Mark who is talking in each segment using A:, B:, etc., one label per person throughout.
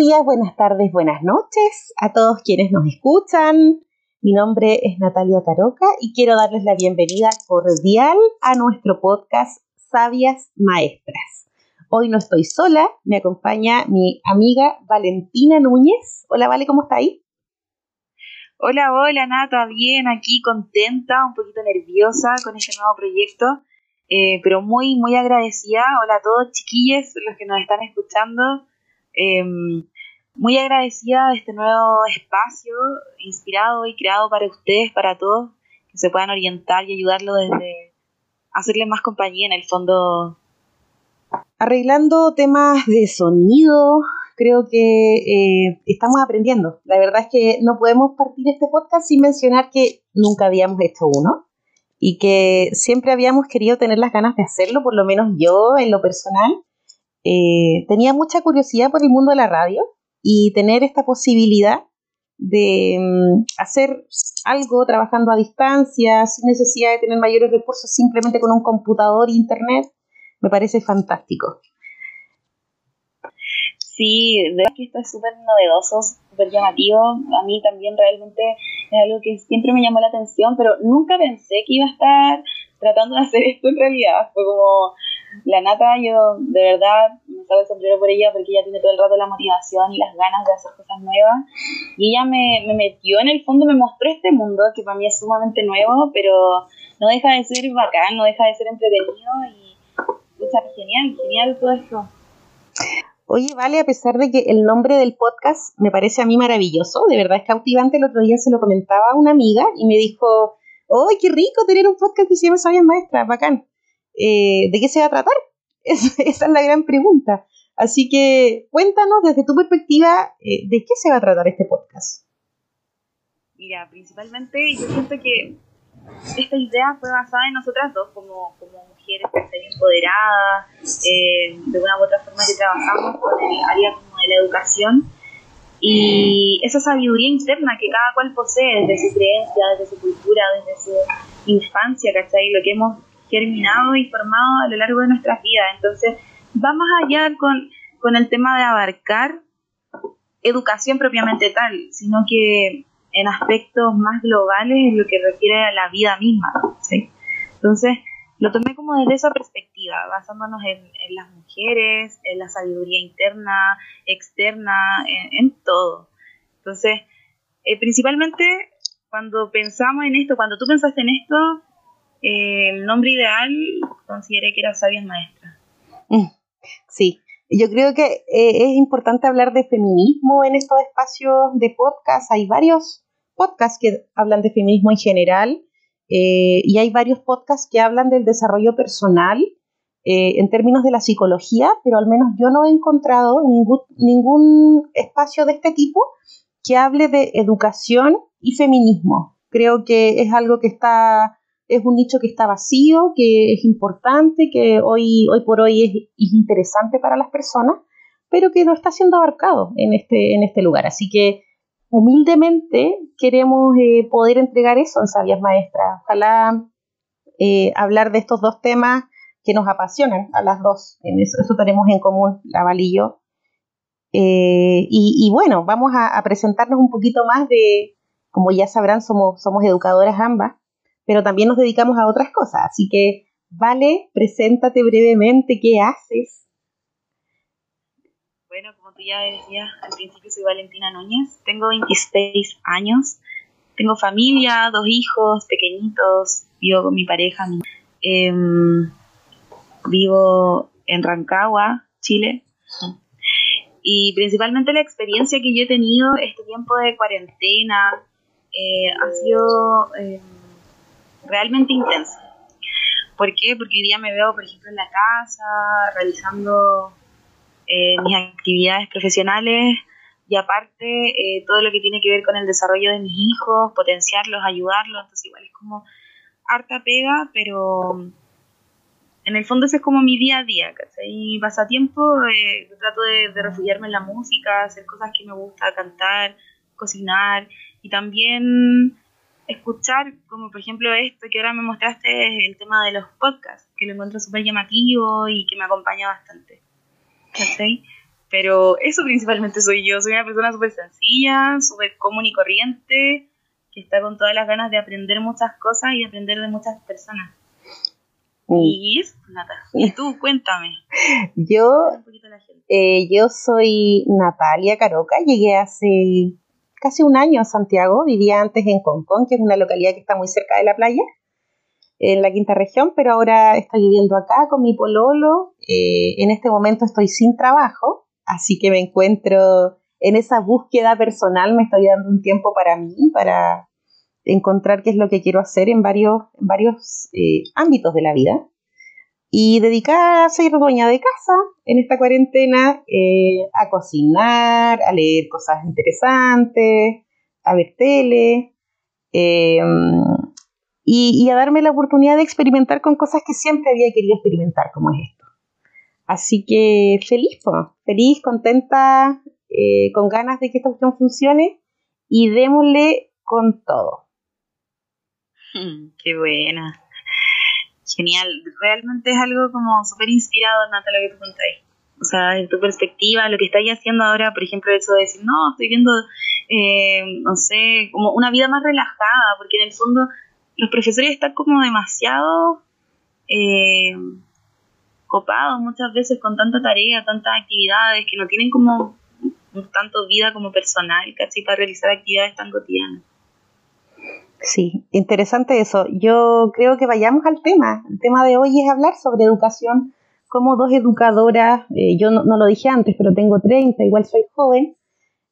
A: días, buenas tardes, buenas noches a todos quienes nos escuchan. Mi nombre es Natalia Caroca y quiero darles la bienvenida cordial a nuestro podcast Sabias Maestras. Hoy no estoy sola, me acompaña mi amiga Valentina Núñez. Hola, Vale, ¿cómo está ahí?
B: Hola, hola Nata, bien, aquí contenta, un poquito nerviosa con este nuevo proyecto, eh, pero muy, muy agradecida. Hola a todos, chiquillos, los que nos están escuchando. Em, muy agradecida de este nuevo espacio inspirado y creado para ustedes, para todos, que se puedan orientar y ayudarlo desde hacerle más compañía en el fondo.
A: Arreglando temas de sonido, creo que eh, estamos aprendiendo. La verdad es que no podemos partir este podcast sin mencionar que nunca habíamos hecho uno y que siempre habíamos querido tener las ganas de hacerlo, por lo menos yo en lo personal. Eh, tenía mucha curiosidad por el mundo de la radio y tener esta posibilidad de mm, hacer algo trabajando a distancia, sin necesidad de tener mayores recursos, simplemente con un computador e internet, me parece fantástico.
B: Sí, de verdad que esto es súper novedoso, súper llamativo. A mí también realmente es algo que siempre me llamó la atención, pero nunca pensé que iba a estar tratando de hacer esto en realidad. Fue como la nata, yo de verdad me salgo el sombrero por ella porque ella tiene todo el rato la motivación y las ganas de hacer cosas nuevas. Y ella me, me metió en el fondo, me mostró este mundo que para mí es sumamente nuevo, pero no deja de ser bacán, no deja de ser entretenido y sea, genial, genial todo esto.
A: Oye, vale, a pesar de que el nombre del podcast me parece a mí maravilloso, de verdad es cautivante, el otro día se lo comentaba a una amiga y me dijo, ¡ay, qué rico tener un podcast que se llama Sabias Maestras! Bacán. Eh, ¿De qué se va a tratar? esa es la gran pregunta. Así que cuéntanos desde tu perspectiva, eh, ¿de qué se va a tratar este podcast?
B: Mira, principalmente yo siento que esta idea fue basada en nosotras dos como, como mujeres empoderadas, eh, de una u otra forma que trabajamos con el área como de la educación y esa sabiduría interna que cada cual posee desde su creencia, desde su cultura, desde su infancia, ¿cachai? Lo que hemos germinado y formado a lo largo de nuestras vidas. Entonces, va más allá con, con el tema de abarcar educación propiamente tal, sino que en aspectos más globales en lo que refiere a la vida misma. ¿sí? Entonces, lo tomé como desde esa perspectiva, basándonos en, las mujeres, en la sabiduría interna, externa, en, todo. Entonces, eh, principalmente cuando pensamos en esto, cuando tú pensaste en esto, el nombre ideal consideré que era Sabias Maestras.
A: Mm, sí, yo creo que eh, es importante hablar de feminismo en estos espacios de podcast. Hay varios podcasts que hablan de feminismo en general eh, y hay varios podcasts que hablan del desarrollo personal eh, en términos de la psicología, pero al menos yo no he encontrado ningún espacio de este tipo que hable de educación y feminismo. Creo que es algo que está, es un nicho que está vacío, que es importante, que hoy, hoy por hoy es, es interesante para las personas, pero que no está siendo abarcado en este, en este lugar. Así que humildemente queremos eh, poder entregar eso en Sabias Maestras. Ojalá eh, hablar de estos dos temas que nos apasionan a las dos. Eso, tenemos en común, la Val y yo. Eh, y, bueno, vamos a, presentarnos un poquito más de, como ya sabrán, somos, somos educadoras ambas, pero también nos dedicamos a otras cosas. Así que, Vale, preséntate brevemente, ¿qué haces?
B: Bueno, como tú ya decías, al principio soy Valentina Núñez, tengo 26 años, tengo familia, dos hijos pequeñitos, vivo con mi pareja, em, vivo en Rancagua, Chile. Y principalmente la experiencia que yo he tenido este tiempo de cuarentena eh, ha sido em, realmente intensa. ¿Por qué? Porque día me veo, por ejemplo, en la casa, realizando eh, mis actividades profesionales y aparte eh, todo lo que tiene que ver con el desarrollo de mis hijos, potenciarlos, ayudarlos, entonces igual es como harta pega, pero en el fondo ese es como mi día a día, ¿cachai? Mi pasatiempo, eh, trato de, refugiarme en la música, hacer cosas que me gusta, cantar, cocinar y también escuchar, como por ejemplo esto que ahora me mostraste, el tema de los podcasts, que lo encuentro súper llamativo y que me acompaña bastante. Pero eso principalmente soy yo. Soy una persona súper sencilla, súper común y corriente, que está con todas las ganas de aprender muchas cosas y de aprender de muchas personas. Mm. Y eso, Nata. Y tú, cuéntame.
A: Yo, eh, yo soy Natalia Caroca. Llegué hace casi un año a Santiago. Vivía antes en Concón, que es una localidad que está muy cerca de la playa en la quinta región, pero ahora estoy viviendo acá con mi pololo. Eh, en este momento estoy sin trabajo, así que me encuentro en esa búsqueda personal, me estoy dando un tiempo para mí, para encontrar qué es lo que quiero hacer en varios, varios eh, ámbitos de la vida. Y dedicar a ser dueña de casa en esta cuarentena, eh, a cocinar, a leer cosas interesantes, a ver tele y, a darme la oportunidad de experimentar con cosas que siempre había querido experimentar, como es esto. Así que feliz, feliz, contenta, eh, con ganas de que esta cuestión funcione y démosle con todo.
B: qué buena. Genial. Realmente es algo como súper inspirado, Nata, lo que tú contáis. O sea, en tu perspectiva, lo que estáis haciendo ahora, por ejemplo, eso de decir, no, estoy viendo, eh, no sé, como una vida más relajada, porque en el fondo los profesores están como demasiado eh, copados muchas veces con tanta tarea, tantas actividades, que no tienen como tanto vida como personal, casi para realizar actividades tan cotidianas.
A: Sí, interesante eso. Yo creo que vayamos al tema. El tema de hoy es hablar sobre educación. Como dos educadoras, eh, yo no, lo dije antes, pero tengo 30, igual soy joven.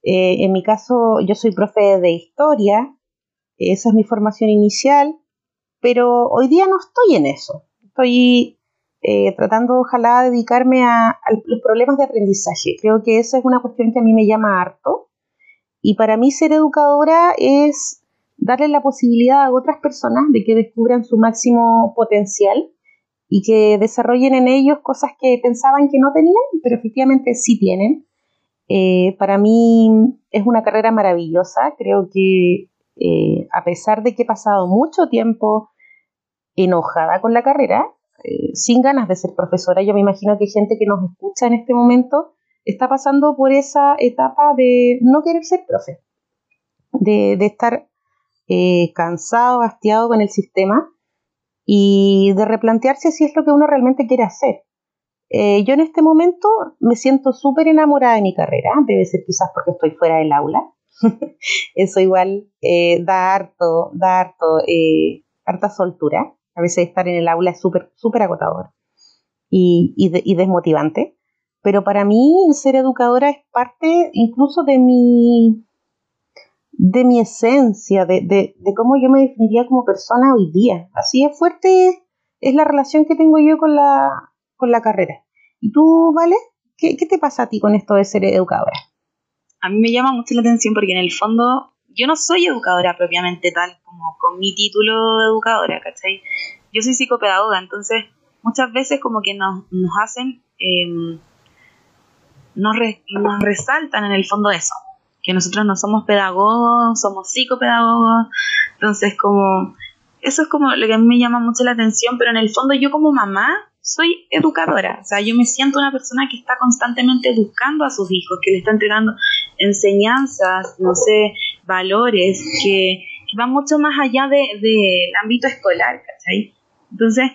A: Eh, en mi caso, yo soy profe de historia esa es mi formación inicial, pero hoy día no estoy en eso. Estoy eh, tratando, ojalá, dedicarme a, los problemas de aprendizaje. Creo que esa es una cuestión que a mí me llama harto. Y para mí ser educadora es darle la posibilidad a otras personas de que descubran su máximo potencial y que desarrollen en ellos cosas que pensaban que no tenían, pero efectivamente sí tienen. Eh, para mí es una carrera maravillosa, creo que eh, a pesar de que he pasado mucho tiempo enojada con la carrera, eh, sin ganas de ser profesora, yo me imagino que gente que nos escucha en este momento está pasando por esa etapa de no querer ser profe, de, estar eh, cansado, hastiado con el sistema y de replantearse si es lo que uno realmente quiere hacer. yo en este momento me siento súper enamorada de mi carrera, debe ser quizás porque estoy fuera del aula, Eso igual eh, da harto, da harto, eh, harta soltura. A veces estar en el aula es súper, súper agotador y, y, desmotivante. Pero para mí ser educadora es parte incluso de mi, de mi esencia, de, de, de, cómo yo me definiría como persona hoy día. Así es fuerte es la relación que tengo yo con la, con la carrera. ¿Y tú, Vale? ¿Qué, ¿Qué te pasa a ti con esto de ser educadora?
B: a mí me llama mucho la atención porque en el fondo yo no soy educadora propiamente tal como con mi título de educadora, ¿cachai? Yo soy psicopedagoga, entonces muchas veces como que nos, nos hacen, em, nos, nos resaltan en el fondo eso, que nosotros no somos pedagogos, somos psicopedagogos, entonces como, eso es como lo que a mí me llama mucho la atención, pero en el fondo yo como mamá soy educadora, o sea, yo me siento una persona que está constantemente buscando a sus hijos, que le está entregando enseñanzas, no sé, valores que, van mucho más allá del de, ámbito escolar, ¿cachai? Entonces,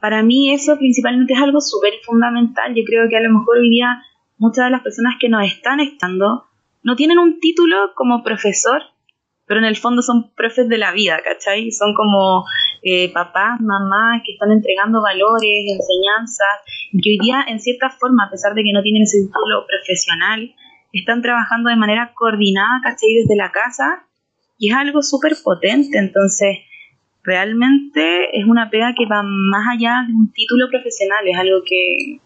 B: para mí eso principalmente es algo súper fundamental. Yo creo que a lo mejor hoy día muchas de las personas que nos están estando no tienen un título como profesor, pero en el fondo son profes de la vida, ¿cachai? Son como eh, papás, mamás que están entregando valores, enseñanzas, y que hoy día, en cierta forma, a pesar de que no tienen ese título profesional, están trabajando de manera coordinada, ¿cachai? Desde la casa, y es algo súper potente, entonces realmente es una pega que va más allá de un título profesional, es algo que,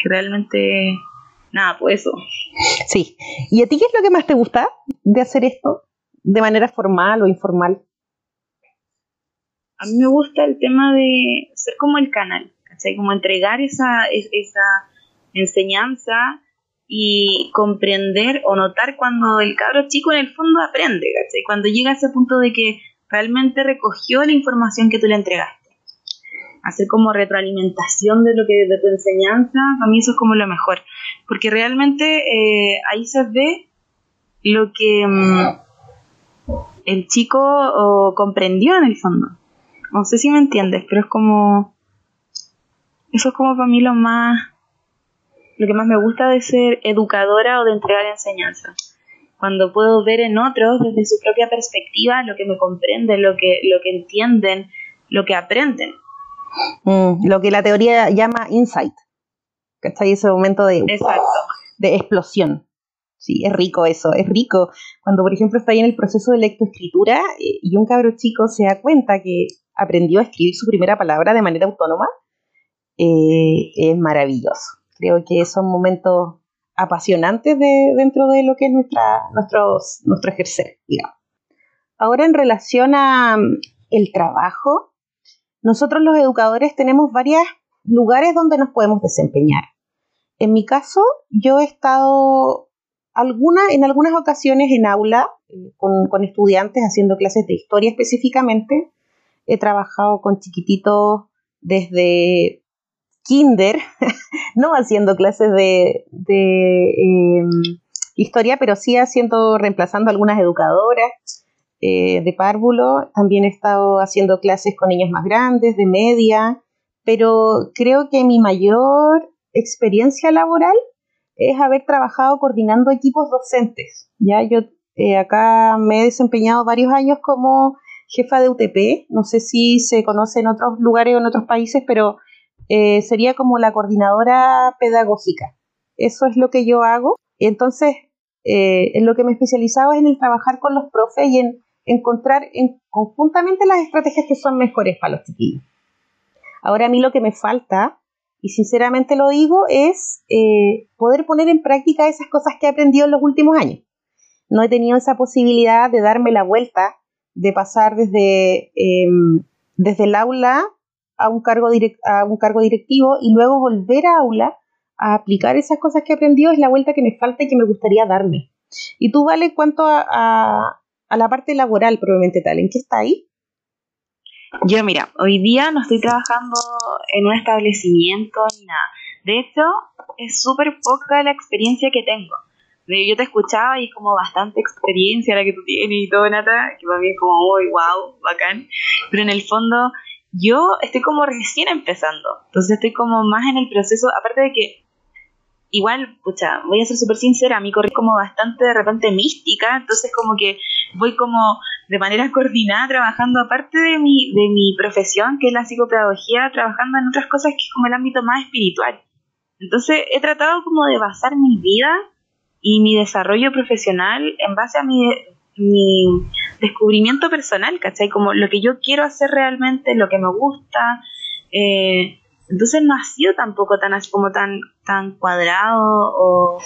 B: que realmente, nada, pues eso.
A: Sí, ¿y a ti qué es lo que más te gusta de hacer esto? ¿De manera formal o informal?
B: A mí me gusta el tema de ser como el canal, ¿cachai? Como entregar esa, esa enseñanza y comprender o notar cuando el cabro chico en el fondo aprende, ¿cachai? Cuando llega a ese punto de que realmente recogió la información que tú le entregaste. Hacer como retroalimentación de lo que de tu enseñanza, para mí eso es como lo mejor. porque realmente eh, ahí se ve lo que mm, el chico comprendió en el fondo. No sé si me entiendes, pero es como... Eso es como para mí lo más... Lo que más me gusta de ser educadora o de entregar enseñanza. Cuando puedo ver en otros desde su propia perspectiva lo que me comprenden, lo que, lo que entienden, lo que aprenden.
A: Mm, lo que la teoría llama insight. ¿Cachai? Ese momento de, de explosión. Sí, es rico eso, es rico. Cuando, por ejemplo, está ahí en el proceso de lectoescritura eh, y un cabro chico se da cuenta que aprendió a escribir su primera palabra de manera autónoma, eh, es maravilloso. Creo que son momentos apasionantes de, dentro de lo que es nuestra, nuestro ejercer, digamos. Ahora, en relación a mm, el trabajo, nosotros los educadores tenemos varios lugares donde nos podemos desempeñar. En mi caso, yo he estado alguna, en algunas ocasiones en aula eh, con, estudiantes haciendo clases de historia específicamente. He trabajado con chiquititos desde kinder, no haciendo clases de, em, historia, pero sí haciendo, reemplazando algunas educadoras eh, de párvulo. También he estado haciendo clases con niños más grandes, de media, pero creo que mi mayor experiencia laboral es haber trabajado coordinando equipos docentes. Ya yo eh, acá me he desempeñado varios años como jefa de UTP, no sé si se conoce en otros lugares o en otros países, pero eh, sería como la coordinadora pedagógica. Eso es lo que yo hago. Entonces, en lo que me he especializado es en el trabajar con los profes y en encontrar en, conjuntamente las estrategias que son mejores para los chiquillos. Ahora a mí lo que me falta y sinceramente lo digo, es eh, poder poner en práctica esas cosas que he aprendido en los últimos años. No he tenido esa posibilidad de darme la vuelta, de pasar desde, em, desde el aula a un, cargo a un cargo directivo y luego volver a aula a aplicar esas cosas que he aprendido, es la vuelta que me falta y que me gustaría darme. ¿Y tú, Vale, cuánto a, a la parte laboral probablemente tal? ¿En qué está ahí?
B: Yo, mira, hoy día no estoy trabajando en un establecimiento ni nada. De hecho, es súper poca la experiencia que tengo. Yo te escuchaba y es como bastante experiencia la que tú tienes y todo, Nata, que para mí es como muy wow, bacán. Pero en el fondo, yo estoy como recién empezando. Entonces estoy como más en el proceso, aparte de que igual, pucha, voy a ser súper sincera, a mí corrí como bastante de repente mística, entonces como que voy como de manera coordinada trabajando aparte de mi, de mi profesión, que es la psicopedagogía, trabajando en otras cosas que es como el ámbito más espiritual. Entonces he tratado como de basar mi vida y mi desarrollo profesional en base a mi, mi descubrimiento personal, ¿cachai? Como lo que yo quiero hacer realmente, lo que me gusta. Eh, entonces no ha sido tampoco tan así como tan, tan cuadrado o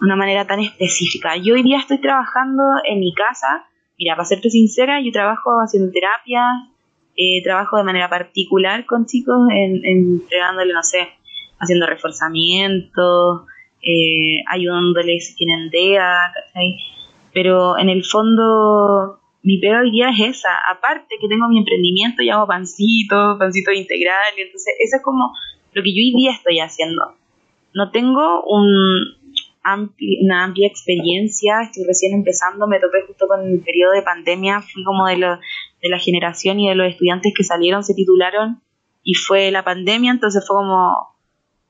B: una manera tan específica. Yo hoy día estoy trabajando en mi casa. Mira, para serte sincera, yo trabajo haciendo terapia, eh, trabajo de manera particular con chicos, en, entregándole, no sé, haciendo reforzamiento, eh, ayudándoles si tienen DEA, ¿cachai? Pero en el fondo, mi pega hoy día es esa. Aparte que tengo mi emprendimiento y hago pancito, pancito integral, entonces eso es como lo que yo hoy día estoy haciendo. No tengo un, una amplia experiencia, estoy recién empezando, me topé justo con el periodo de pandemia, fui como de, de la generación y de los estudiantes que salieron, se titularon y fue la pandemia, entonces fue como,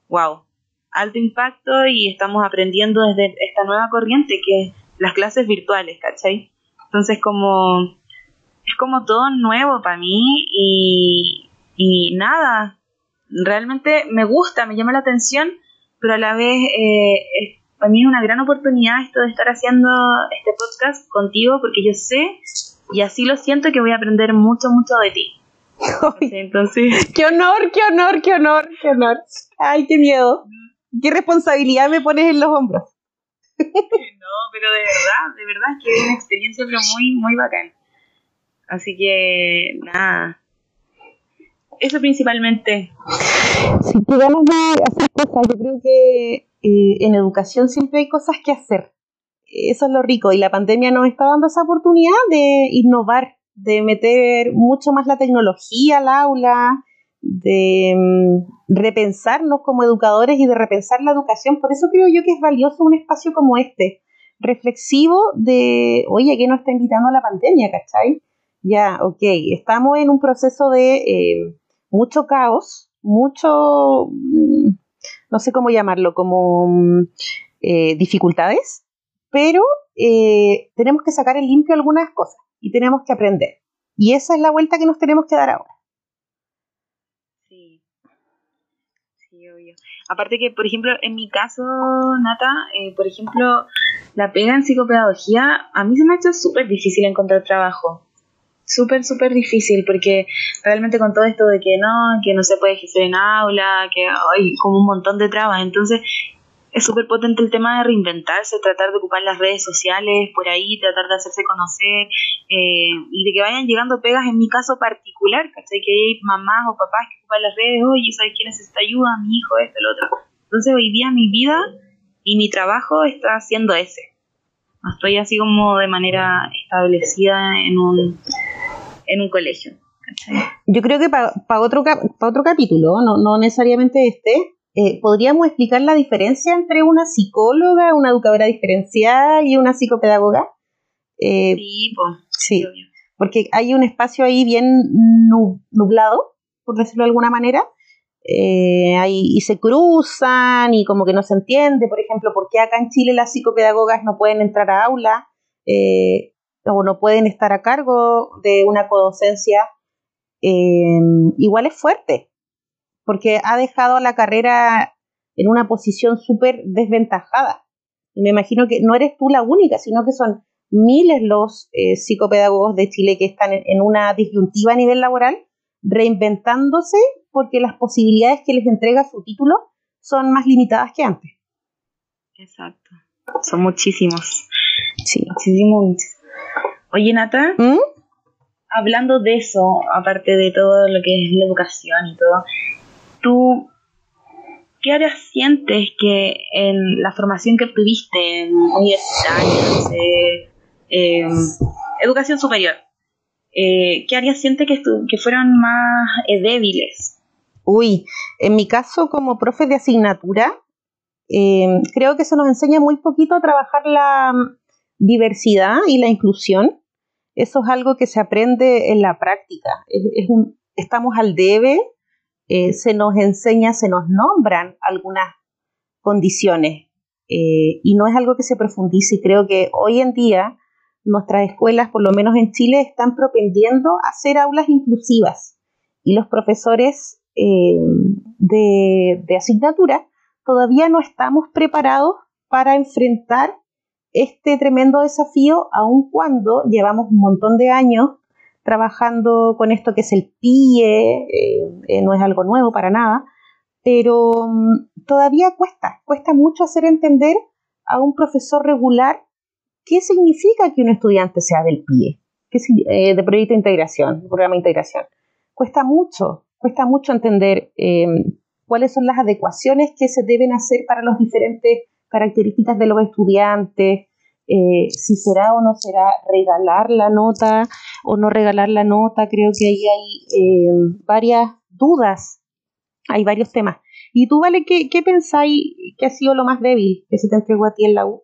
B: wow, alto impacto y estamos aprendiendo desde esta nueva corriente que es las clases virtuales, ¿cachai? Entonces como, es como todo nuevo para mí y, y nada, realmente me gusta, me llama la atención, pero a la vez eh, para mí es una gran oportunidad esto de estar haciendo este podcast contigo porque yo sé y así lo siento que voy a aprender mucho, mucho de ti.
A: Entonces, qué honor, qué honor, qué honor, qué honor. Ay, qué miedo. Qué responsabilidad me pones en los hombros.
B: no, pero de verdad, de verdad que es una experiencia muy, muy bacán. Así que, nada. Eso principalmente.
A: Si ganas de hacer cosas, yo creo que eh, en educación siempre hay cosas que hacer. Eso es lo rico y la pandemia nos está dando esa oportunidad de innovar, de meter mucho más la tecnología al aula, de mm, repensarnos como educadores y de repensar la educación. Por eso creo yo que es valioso un espacio como este, reflexivo de, oye, ¿qué nos está invitando a la pandemia, cachai? Ya, ok, estamos en un proceso de eh, mucho caos, mucho, mm, no sé cómo llamarlo, como mm, eh, dificultades, pero eh, tenemos que sacar en limpio algunas cosas y tenemos que aprender. Y esa es la vuelta que nos tenemos que dar ahora.
B: Sí, sí, obvio. Aparte que, por ejemplo, en mi caso, Nata, por ejemplo, la pega en psicopedagogía, a mí se me ha hecho súper difícil encontrar trabajo. Súper, súper difícil porque realmente con todo esto de que no, que no se puede ejercer en aula, que hay como un montón de trabas, entonces es súper potente el tema de reinventarse, tratar de ocupar las redes sociales por ahí, tratar de hacerse conocer eh, y de que vayan llegando pegas en mi caso particular, ¿cachai? Que hay mamás o papás que ocupan las redes, oye, ¿sabes quién necesita ayuda? Mi hijo, esto, el otro. Entonces hoy día mi vida y mi trabajo está siendo ese. estoy así como de manera establecida en un en un colegio.
A: Yo creo que para otro, otro capítulo, no, necesariamente este, eh, podríamos explicar la diferencia entre una psicóloga, una educadora diferencial y una psicopedagoga.
B: Eh, sí, pues,
A: sí, porque hay un espacio ahí bien nublado, por decirlo de alguna manera, eh, y se cruzan y como que no se entiende, por ejemplo, por qué acá en Chile las psicopedagogas no pueden entrar a aula, o no pueden estar a cargo de una codocencia, eh, igual es fuerte, porque ha dejado a la carrera en una posición súper desventajada. Y me imagino que no eres tú la única, sino que son miles los eh, psicopedagogos de Chile que están en, una disyuntiva a nivel laboral, reinventándose porque las posibilidades que les entrega su título son más limitadas que antes.
B: Exacto. Son muchísimos. Sí. Muchísimos. Oye, Nata, ¿Mm? hablando de eso, aparte de todo lo que es la educación y todo, ¿tú qué áreas sientes que en la formación que tuviste en universitarios, eh, educación superior, eh, qué áreas sientes que, que fueron más eh, débiles?
A: Uy, en mi caso como profe de asignatura, creo que eso nos enseña muy poquito a trabajar la mm, diversidad y la inclusión eso es algo que se aprende en la práctica. Estamos al debe, eh, se nos enseña, se nos nombran algunas condiciones eh, y no es algo que se profundice. Y creo que hoy en día nuestras escuelas, por lo menos en Chile, están propendiendo a hacer aulas inclusivas y los profesores eh, de, de asignatura todavía no estamos preparados para enfrentar este tremendo desafío, aun cuando llevamos un montón de años trabajando con esto que es el PIE, eh, eh, no es algo nuevo para nada, pero mm, todavía cuesta, cuesta mucho hacer entender a un profesor regular qué significa que un estudiante sea del PIE, qué, eh, de proyecto de integración, programa de integración. Cuesta mucho, cuesta mucho entender cuáles son las adecuaciones que se deben hacer para los diferentes características de los estudiantes, eh, si será o no será regalar la nota o no regalar la nota, creo que ahí hay eh, varias dudas, hay varios temas. ¿Y tú, Vale, qué, qué pensáis que ha sido lo más débil que se te entregó a ti en la U?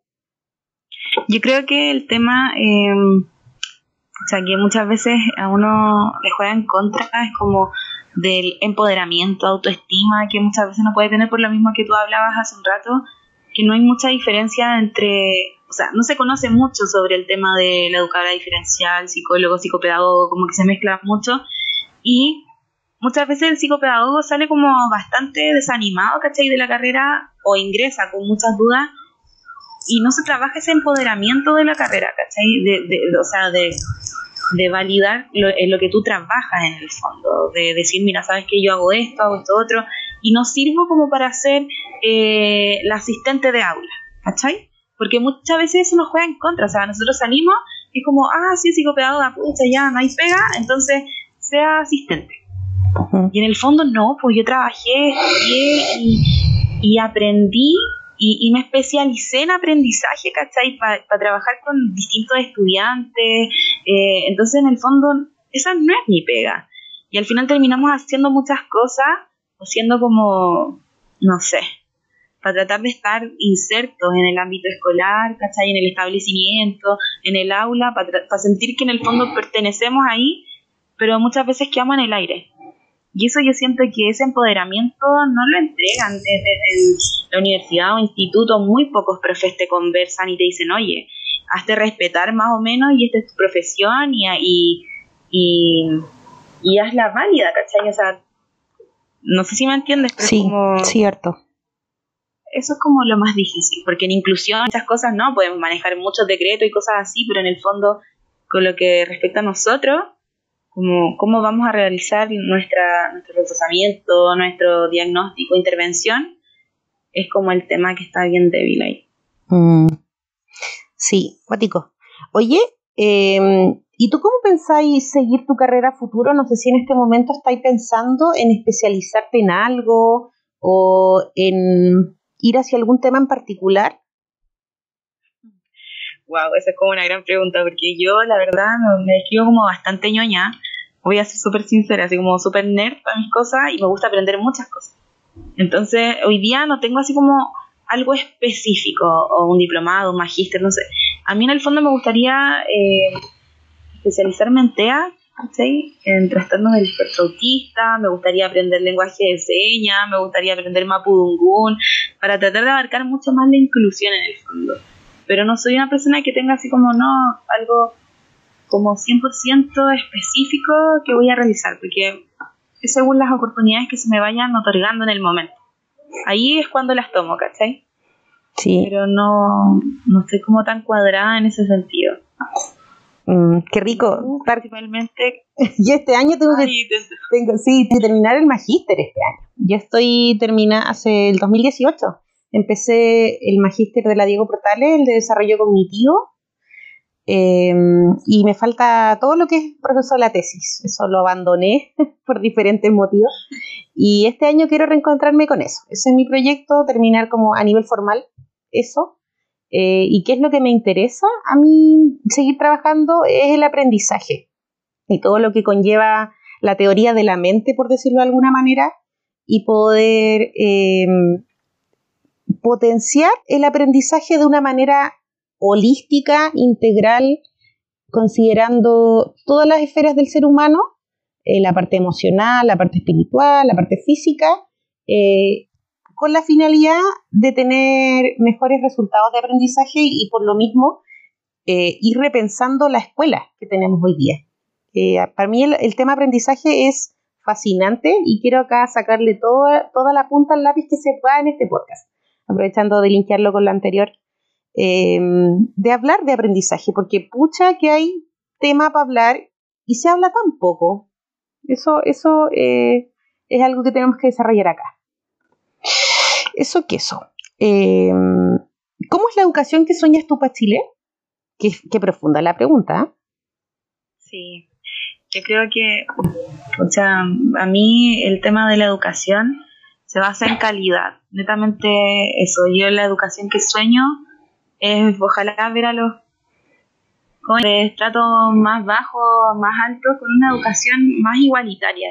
B: Yo creo que el tema, eh, o sea, que muchas veces a uno le juega en contra, es como del empoderamiento, autoestima, que muchas veces no puede tener por lo mismo que tú hablabas hace un rato, que no hay mucha diferencia entre, o sea, no se conoce mucho sobre el tema de la educadora diferencial, psicólogo, psicopedagogo, como que se mezcla mucho y muchas veces el psicopedagogo sale como bastante desanimado, ¿cachai? De la carrera o ingresa con muchas dudas y no se trabaja ese empoderamiento de la carrera, ¿cachai? De, o sea, de, de validar lo, lo que tú trabajas en el fondo, de decir, mira, sabes que yo hago esto, hago esto otro, y no sirvo como para ser eh, la asistente de aula, ¿cachai? Porque muchas veces eso nos juega en contra, o sea, nosotros salimos y es como, ah, sí, psicopedagoga, pucha, ya, no hay pega, entonces sea asistente. Y en el fondo no, pues yo trabajé, estudié y, aprendí y, me especialicé en aprendizaje, ¿cachai? Para trabajar con distintos estudiantes. Eh, entonces, en el fondo, esa no es mi pega. Y al final terminamos haciendo muchas cosas o siendo como, no sé, para tratar de estar insertos en el ámbito escolar, ¿cachai? En el establecimiento, en el aula, para, para sentir que en el fondo pertenecemos ahí, pero muchas veces quedamos en el aire. Y eso yo siento que ese empoderamiento no lo entregan en, la universidad o instituto, muy pocos profes te conversan y te dicen, oye, hazte respetar más o menos y esta es tu profesión y, y, y, y hazla válida, ¿cachai? O sea, no sé si me entiendes, pero
A: sí, cierto.
B: Eso es como lo más difícil, porque en inclusión esas cosas no, podemos manejar muchos decretos y cosas así, pero en el fondo, con lo que respecta a nosotros, como cómo vamos a realizar nuestra, nuestro procesamiento, nuestro diagnóstico, intervención, es como el tema que está bien débil ahí.
A: Mm. Sí, Guatico. Oye, em, ¿y tú cómo pensáis seguir tu carrera futuro? No sé si en este momento estáis pensando en especializarte en algo o en ir hacia algún tema en particular.
B: Wow, esa es como una gran pregunta, porque yo la verdad me describo como bastante ñoña, voy a ser súper sincera, así como súper nerd para mis cosas y me gusta aprender muchas cosas. Entonces, hoy día no tengo así como algo específico, o un diplomado, un magíster, no sé. A mí en el fondo me gustaría eh, especializarme en TEA, en trastornos del espectro autista, me gustaría aprender lenguaje de señas, me gustaría aprender mapudungún, para tratar de abarcar mucho más la inclusión en el fondo. Pero no soy una persona que tenga así como, no, algo como 100% específico que voy a realizar, porque es según las oportunidades que se me vayan otorgando en el momento. Ahí es cuando las tomo, ¿cachai?
A: Sí.
B: Pero no, no estoy como tan cuadrada en ese sentido.
A: Mm, qué rico.
B: Principalmente.
A: Yo este año tengo que, tengo, sí, terminar el magíster este año. Yo estoy terminando hace el 2018. Empecé el magíster de la Diego Portales, el de desarrollo cognitivo. Em, y me falta todo lo que es proceso de la tesis. Eso lo abandoné por diferentes motivos. Y este año quiero reencontrarme con eso. Ese es mi proyecto, terminar como a nivel formal eso. Eh, ¿Y qué es lo que me interesa a mí seguir trabajando? Es el aprendizaje y todo lo que conlleva la teoría de la mente, por decirlo de alguna manera, y poder em, potenciar el aprendizaje de una manera holística, integral, considerando todas las esferas del ser humano, eh, la parte emocional, la parte espiritual, la parte física, eh, con la finalidad de tener mejores resultados de aprendizaje y por lo mismo eh, ir repensando la escuela que tenemos hoy día. Eh, para mí el, tema aprendizaje es fascinante y quiero acá sacarle toda, toda la punta al lápiz que se pueda en este podcast, aprovechando de linkearlo con lo anterior, em, de hablar de aprendizaje, porque pucha que hay tema para hablar y se habla tan poco. Eso, eso eh, es algo que tenemos que desarrollar acá. Eso que eso. Eh, ¿Cómo es la educación que sueñas tú para Chile? Qué, profunda la pregunta.
B: Sí, yo creo que, o sea, a mí el tema de la educación se basa en calidad. Netamente eso, yo la educación que sueño es ojalá ver a los de estrato más bajo, más alto, con una educación más igualitaria.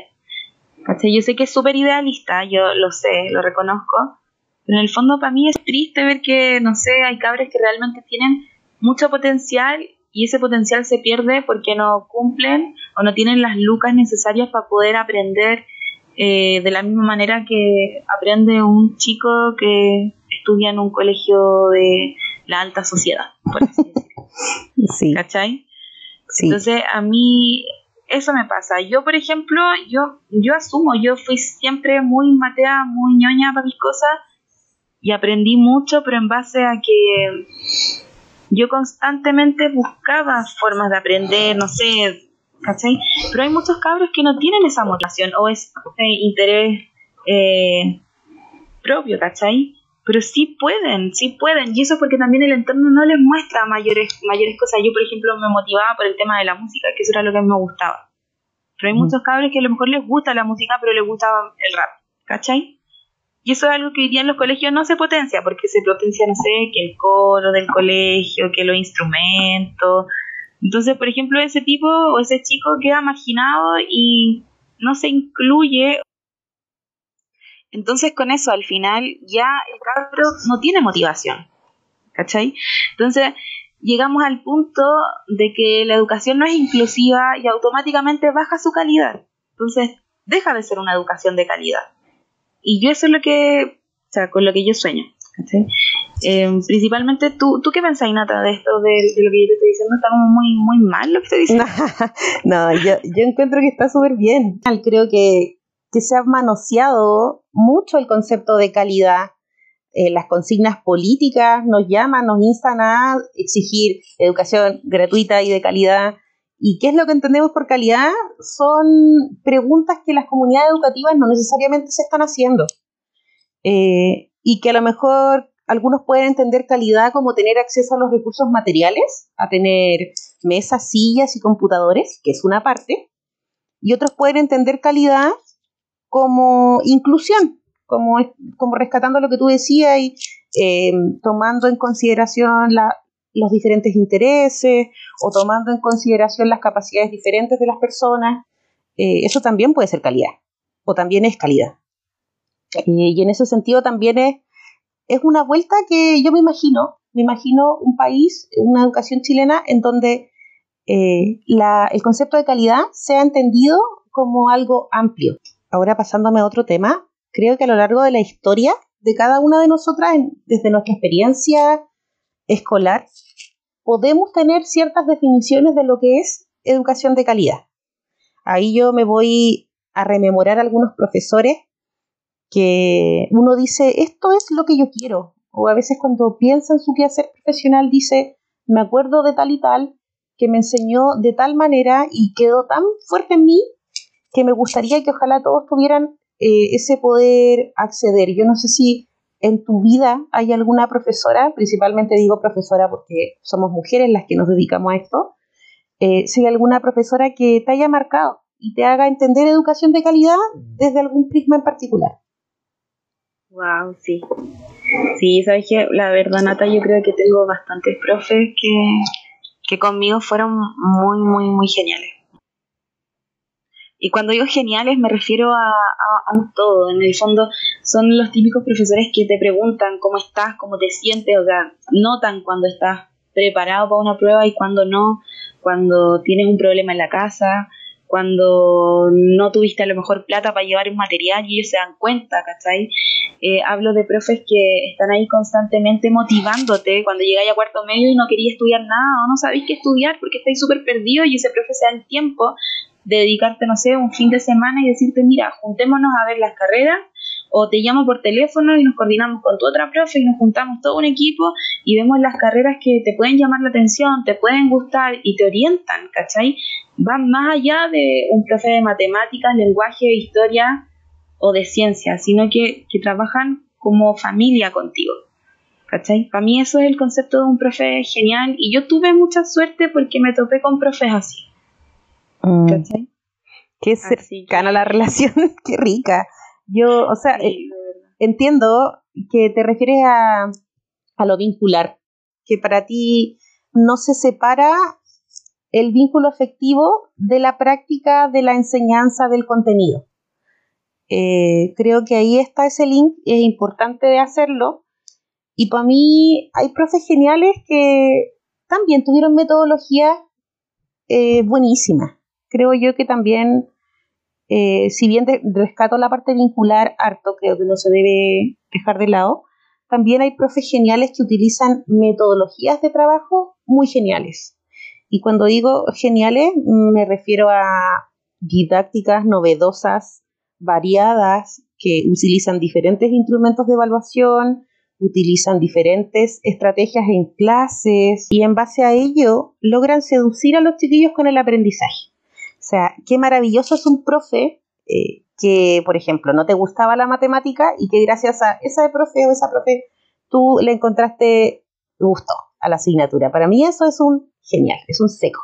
B: Yo sé que es súper idealista, yo lo sé, lo reconozco, pero en el fondo para mí es triste ver que, no sé, hay cabres que realmente tienen mucho potencial y ese potencial se pierde porque no cumplen o no tienen las lucas necesarias para poder aprender eh, de la misma manera que aprende un chico que estudia en un colegio de la alta sociedad, por así decirlo.
A: Sí.
B: ¿Cachai? Entonces, a mí eso me pasa. Yo, por ejemplo, yo, yo asumo, yo fui siempre muy matea, muy ñoña para mis cosas y aprendí mucho, pero en base a que yo constantemente buscaba formas de aprender, no sé, ¿cachai? Pero hay muchos cabros que no tienen esa motivación o ese interés eh, propio, ¿cachai? Pero sí pueden, sí pueden, y eso porque también el entorno no les muestra mayores, mayores cosas. Yo, por ejemplo, me motivaba por el tema de la música, que eso era lo que a mí me gustaba. Pero hay muchos cabros que a lo mejor les gusta la música, pero les gustaba el rap, ¿cachai? Y eso es algo que hoy día en los colegios no se potencia, porque se potencia, no sé, que el coro del colegio, que los instrumentos. Entonces, por ejemplo, ese tipo o ese chico queda marginado y, no se incluye. Entonces con eso al final ya el cabro no tiene motivación. ¿Cachai? Entonces llegamos al punto de que la educación no es inclusiva y automáticamente baja su calidad. Entonces deja de ser una educación de calidad. Y yo eso es lo que, o sea, con lo que yo sueño. Eh, principalmente, ¿tú, ¿tú qué pensás, Nata, de esto, de, lo que yo te estoy diciendo? ¿Está como muy, muy mal lo que estoy diciendo?
A: no, yo, yo encuentro que está súper bien. Creo que, que se ha manoseado mucho el concepto de calidad. Eh, las consignas políticas nos llaman, nos instan a exigir educación gratuita y de calidad. ¿Y qué es lo que entendemos por calidad? Son preguntas que las comunidades educativas no necesariamente se están haciendo. Eh, y que a lo mejor algunos pueden entender calidad como tener acceso a los recursos materiales, a tener mesas, sillas y computadores, que es una parte, y otros pueden entender calidad como inclusión, como, como rescatando lo que tú decías y eh, tomando en consideración los diferentes intereses o tomando en consideración las capacidades diferentes de las personas. Eh, eso también puede ser calidad, o también es calidad. Eh, y en ese sentido también es, es una vuelta que yo me imagino, me imagino un país, una educación chilena en donde eh, el concepto de calidad sea entendido como algo amplio. Ahora pasándome a otro tema, creo que a lo largo de la historia de cada una de nosotras, desde nuestra experiencia escolar, podemos tener ciertas definiciones de lo que es educación de calidad. Ahí yo me voy a rememorar algunos profesores que uno dice, esto es lo que yo quiero. O a veces cuando piensa en su quehacer profesional dice, me acuerdo de tal y tal, que me enseñó de tal manera y quedó tan fuerte en mí que me gustaría que ojalá todos tuvieran eh, ese poder acceder. Yo no sé si en tu vida hay alguna profesora, principalmente digo profesora porque somos mujeres las que nos dedicamos a esto, eh, si hay alguna profesora que te haya marcado y te haga entender educación de calidad desde algún prisma en particular.
B: Wow, sí. Sí, sabes que la verdad, Nata, yo creo que tengo bastantes profes que, que conmigo fueron muy, muy, muy geniales. Y cuando digo geniales me refiero a, a, todo. En el fondo son los típicos profesores que te preguntan cómo estás, cómo te sientes, o sea, notan cuando estás preparado para una prueba y cuando no, cuando tienes un problema en la casa, cuando no tuviste a lo mejor plata para llevar un material y ellos se dan cuenta, ¿cachai? Eh, hablo de profes que están ahí constantemente motivándote cuando llegáis a cuarto medio y no quería estudiar nada o no sabéis qué estudiar porque estáis súper perdidos y ese profe se da el tiempo de dedicarte, no sé, un fin de semana y decirte, mira, juntémonos a ver las carreras o te llamo por teléfono y nos coordinamos con tu otra profe y nos juntamos todo un equipo y vemos las carreras que te pueden llamar la atención, te pueden gustar y te orientan, ¿cachai? van más allá de un profe de matemáticas, lenguaje, historia o de ciencia, sino que, trabajan como familia contigo. ¿Cachai? Para mí eso es el concepto de un profe genial y yo tuve mucha suerte porque me topé con profes así.
A: Mm. ¿Cachai? Qué cercana la relación, qué rica. Yo, o sea, eh, entiendo que te refieres a, a lo vincular, que para ti no se separa el vínculo afectivo de la práctica de la enseñanza del contenido. Eh, creo que ahí está ese link, es importante de hacerlo. Y para mí hay profes geniales que también tuvieron metodología eh, buenísima. Creo yo que también, eh, si bien rescato la parte vincular harto, creo que no se debe dejar de lado, también hay profes geniales que utilizan metodologías de trabajo muy geniales. Y cuando digo geniales, me refiero a didácticas novedosas, variadas, que utilizan diferentes instrumentos de evaluación, utilizan diferentes estrategias en clases y en base a ello logran seducir a los chiquillos con el aprendizaje. O sea, qué maravilloso es un profe eh, que, por ejemplo, no te gustaba la matemática y que gracias a esa profe o esa profe tú le encontraste gusto a la asignatura. Para mí eso es un genial, es un seco,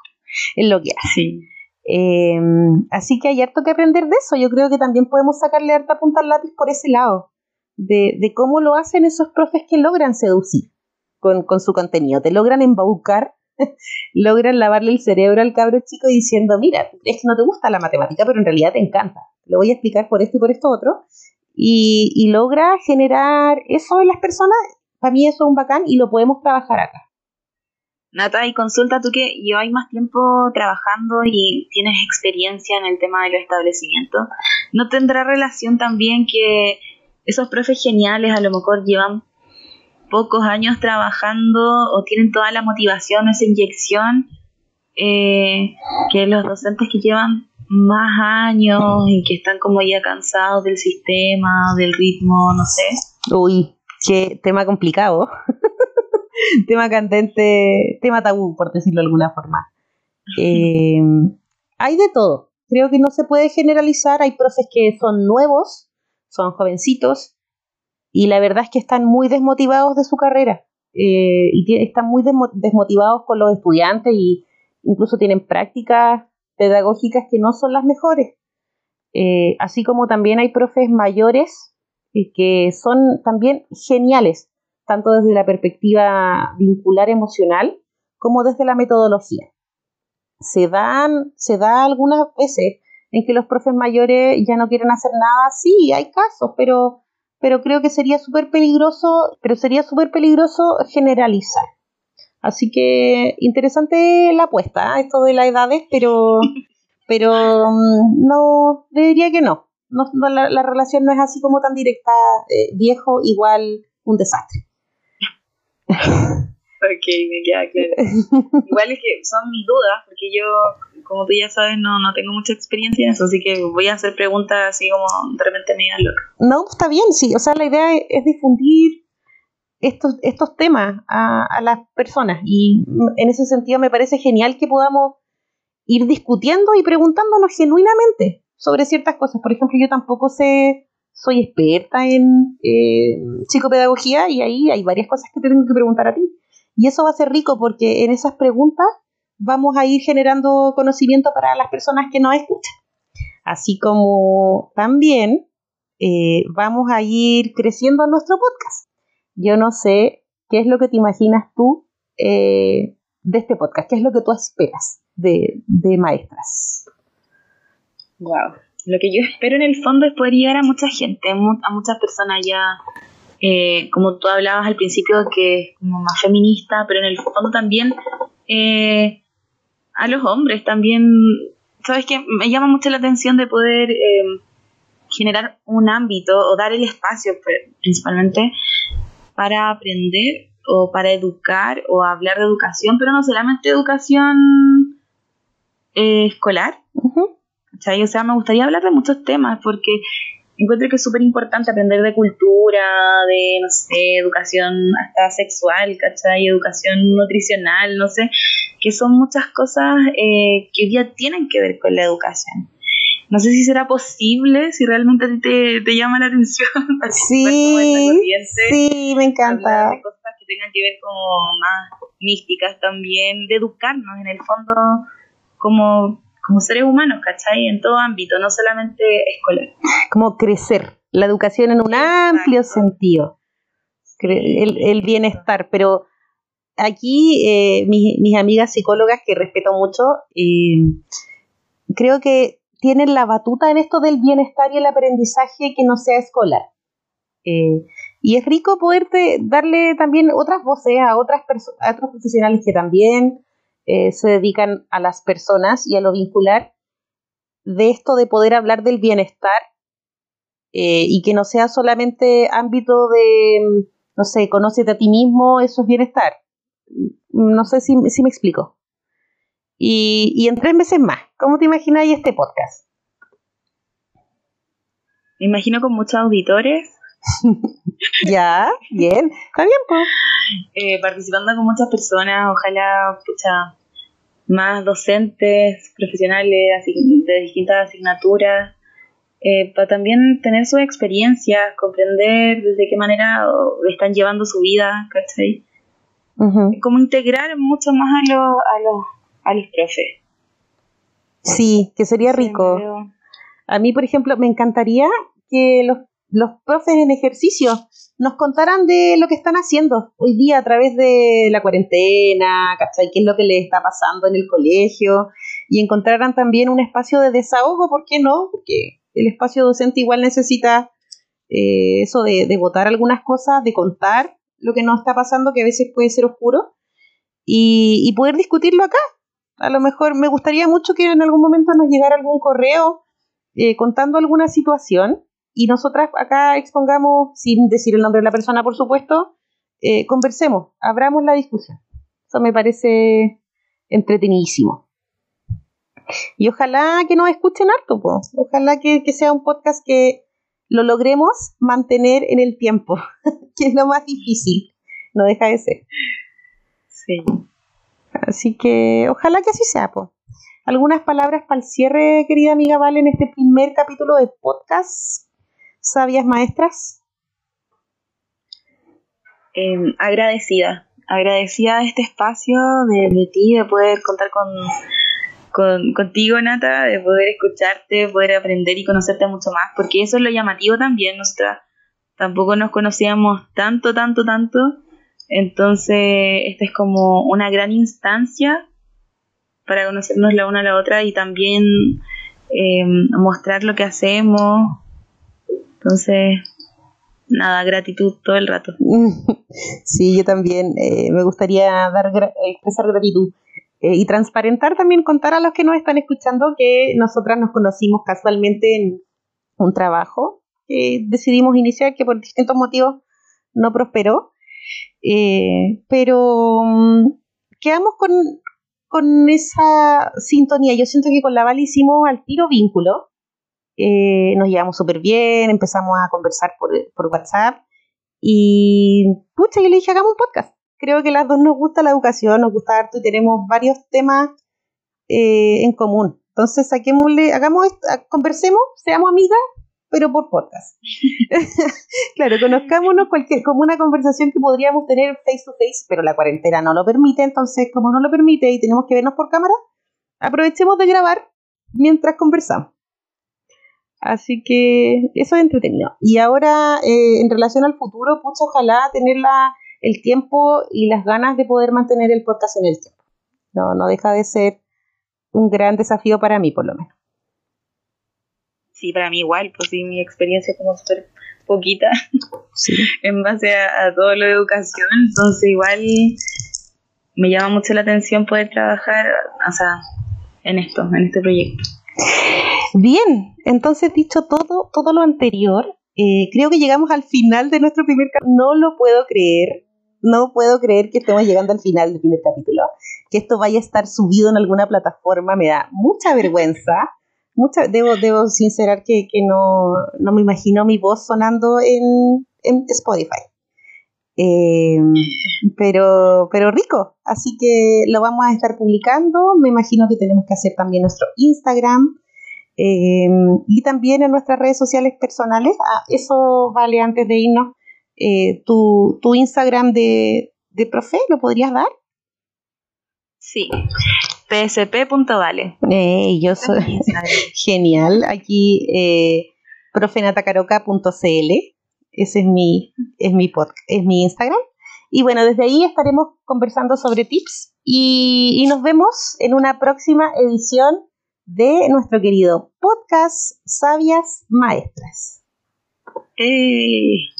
A: es lo que hace. Eh, así que hay harto que aprender de eso. Yo creo que también podemos sacarle harta punta al lápiz por ese lado, de, cómo lo hacen esos profes que logran seducir con, su contenido, te logran embaucar logran lavarle el cerebro al cabro chico diciendo, mira, es que no te gusta la matemática, pero en realidad te encanta. Lo voy a explicar por esto y por esto otro. Y, logra generar eso en las personas. Para mí eso es un bacán y lo podemos trabajar acá.
B: Nata, y consulta tú que lleváis más tiempo trabajando y tienes experiencia en el tema de los establecimientos. ¿No tendrá relación también que esos profes geniales a lo mejor llevan pocos años trabajando o tienen toda la motivación, esa inyección, eh, que los docentes que llevan más años y que están como ya cansados del sistema, del ritmo, no sé?
A: Uy, qué tema complicado. tema candente, tema tabú, por decirlo de alguna forma. Eh, hay de todo. Creo que no se puede generalizar. Hay profes que son nuevos, son jovencitos, y la verdad es que están muy desmotivados de su carrera. Eh, y están muy desmotivados con los estudiantes y incluso tienen prácticas pedagógicas que no son las mejores. Eh, así como también hay profes mayores que son también geniales, tanto desde la perspectiva vincular emocional como desde la metodología. Se dan, se da algunas veces en que los profes mayores ya no quieren hacer nada, sí, hay casos, pero, pero creo que sería súper peligroso, pero sería súper peligroso generalizar. Así que interesante la apuesta, ¿eh? esto de las edades, pero, pero mm, no, le diría que no. no, la, relación no es así como tan directa, eh, viejo igual un desastre.
B: ok, me queda claro. Igual es que son mis dudas, porque yo, como tú ya sabes, no, no tengo mucha experiencia en eso, así que voy a hacer preguntas así como de repente me loca.
A: No, está bien, sí. O sea, la idea es difundir estos, estos temas a, a las personas y en ese sentido me parece genial que podamos ir discutiendo y preguntándonos genuinamente sobre ciertas cosas. Por ejemplo, yo tampoco sé soy experta en eh, psicopedagogía y ahí hay varias cosas que te tengo que preguntar a ti. Y eso va a ser rico porque en esas preguntas vamos a ir generando conocimiento para las personas que nos escuchan. Así como también eh, vamos a ir creciendo en nuestro podcast. Yo no sé qué es lo que te imaginas tú eh, de este podcast, qué es lo que tú esperas de, de maestras.
B: Wow lo que yo espero en el fondo es poder llegar a mucha gente, a muchas personas ya, eh, como tú hablabas al principio, que es como más feminista, pero en el fondo también eh, a los hombres también, sabes que me llama mucho la atención de poder eh, generar un ámbito o dar el espacio principalmente para aprender o para educar o hablar de educación, pero no solamente educación escolar, o sea, me gustaría hablar de muchos temas porque encuentro que es súper importante aprender de cultura, de, no sé, educación hasta sexual, ¿cachai? Educación nutricional, no sé, que son muchas cosas eh, que hoy día tienen que ver con la educación. No sé si será posible, si realmente a ti te, llama la atención.
A: Sí, sí, me encanta.
B: de cosas que tengan que ver como más místicas también, de educarnos en el fondo como como seres humanos, ¿cachai? En todo ámbito, no solamente escolar.
A: Como crecer, la educación en un amplio sentido, el, bienestar, pero aquí eh, mis, amigas psicólogas que respeto mucho, eh, creo que tienen la batuta en esto del bienestar y el aprendizaje que no sea escolar. Eh, y es rico poderte darle también otras voces a otras a otros profesionales que también eh, se dedican a las personas y a lo vincular de esto de poder hablar del bienestar eh, y que no sea solamente ámbito de, no sé, conócete a ti mismo, eso es bienestar. No sé si, me explico. Y, y, en tres meses más, ¿cómo te imaginas este podcast?
B: Me imagino con muchos auditores.
A: ya, bien, está bien, pues.
B: Eh, participando con muchas personas, ojalá, pucha, más docentes, profesionales de distintas asignaturas, eh, para también tener sus experiencias, comprender desde qué manera están llevando su vida, ¿cachai? Como integrar mucho más a, los a, los, a los profes.
A: Sí, que sería rico. A mí, por ejemplo, me encantaría que los los profes en ejercicio nos contaran de lo que están haciendo hoy día a través de la cuarentena, ¿cachai? ¿Qué es lo que les está pasando en el colegio? Y encontraran también un espacio de desahogo, ¿por qué no? Porque el espacio docente igual necesita eh, eso de, de votar algunas cosas, de contar lo que nos está pasando, que a veces puede ser oscuro, y, poder discutirlo acá. A lo mejor me gustaría mucho que en algún momento nos llegara algún correo eh, contando alguna situación y nosotras acá expongamos, sin decir el nombre de la persona, por supuesto, eh, conversemos, abramos la discusión. Eso me parece entretenidísimo. Y ojalá que nos escuchen harto, ojalá que, sea un podcast que lo logremos mantener en el tiempo, que es lo más difícil, no deja de ser.
B: Sí.
A: Así que ojalá que así sea, pues. ¿Algunas palabras para el cierre, querida amiga Vale, en este primer capítulo de podcast Sabias Maestras?
B: Em, agradecida, agradecida de este espacio, de, ti, de poder contar con, con, contigo, Nata, de poder escucharte, poder aprender y conocerte mucho más, porque eso es lo llamativo también, nosotras tampoco nos conocíamos tanto, tanto, tanto, entonces esta es como una gran instancia para conocernos la una a la otra y también em, mostrar lo que hacemos. Entonces, nada, gratitud todo el rato.
A: Sí, yo también eh, me gustaría dar expresar gratitud eh, y transparentar también, contar a los que nos están escuchando que nosotras nos conocimos casualmente en un trabajo que decidimos iniciar que por distintos motivos no prosperó, eh, pero mm, quedamos con, con esa sintonía. Yo siento que con la Val hicimos al tiro vínculo. Eh, nos llevamos súper bien, empezamos a conversar por, por, WhatsApp y pucha, yo le dije, hagamos un podcast. Creo que las dos nos gusta la educación, nos gusta harto y tenemos varios temas eh, en común. Entonces, saquémosle, hagamos esto, conversemos, seamos amigas pero por podcast. claro, conozcámonos cualquier, como una conversación que podríamos tener face to face, pero la cuarentena no lo permite, entonces como no lo permite y tenemos que vernos por cámara, aprovechemos de grabar mientras conversamos. Así que eso es entretenido. Y ahora, eh, en relación al futuro, pucha, ojalá tener el tiempo y las ganas de poder mantener el podcast en el tiempo. No, no deja de ser un gran desafío para mí, por lo menos
B: sí, para mí igual, pues sí, mi experiencia es como súper poquita en base a, todo lo de educación, entonces igual me llama mucho la atención poder trabajar, o sea, en esto, en este proyecto.
A: Bien, entonces dicho todo, todo lo anterior, eh, creo que llegamos al final de nuestro primer capítulo. No lo puedo creer, no puedo creer que estemos llegando al final del primer capítulo. Que esto vaya a estar subido en alguna plataforma me da mucha vergüenza debo, debo sincerar que, no, no, me imagino mi voz sonando en, en Spotify. Eh, pero, pero rico, así que lo vamos a estar publicando. Me imagino que tenemos que hacer también nuestro Instagram eh, y también en nuestras redes sociales personales. Ah, eso vale antes de irnos. Eh, tu, tu Instagram de, de profe, ¿lo podrías dar?
B: Sí, psp.vale.
A: Eh, yo soy genial. Aquí, eh, profenatacaroca.cl. Ese es mi, es mi podcast, es mi Instagram. Y bueno, desde ahí estaremos conversando sobre tips y, y nos vemos en una próxima edición de nuestro querido podcast Sabias Maestras.
B: ¡Hey!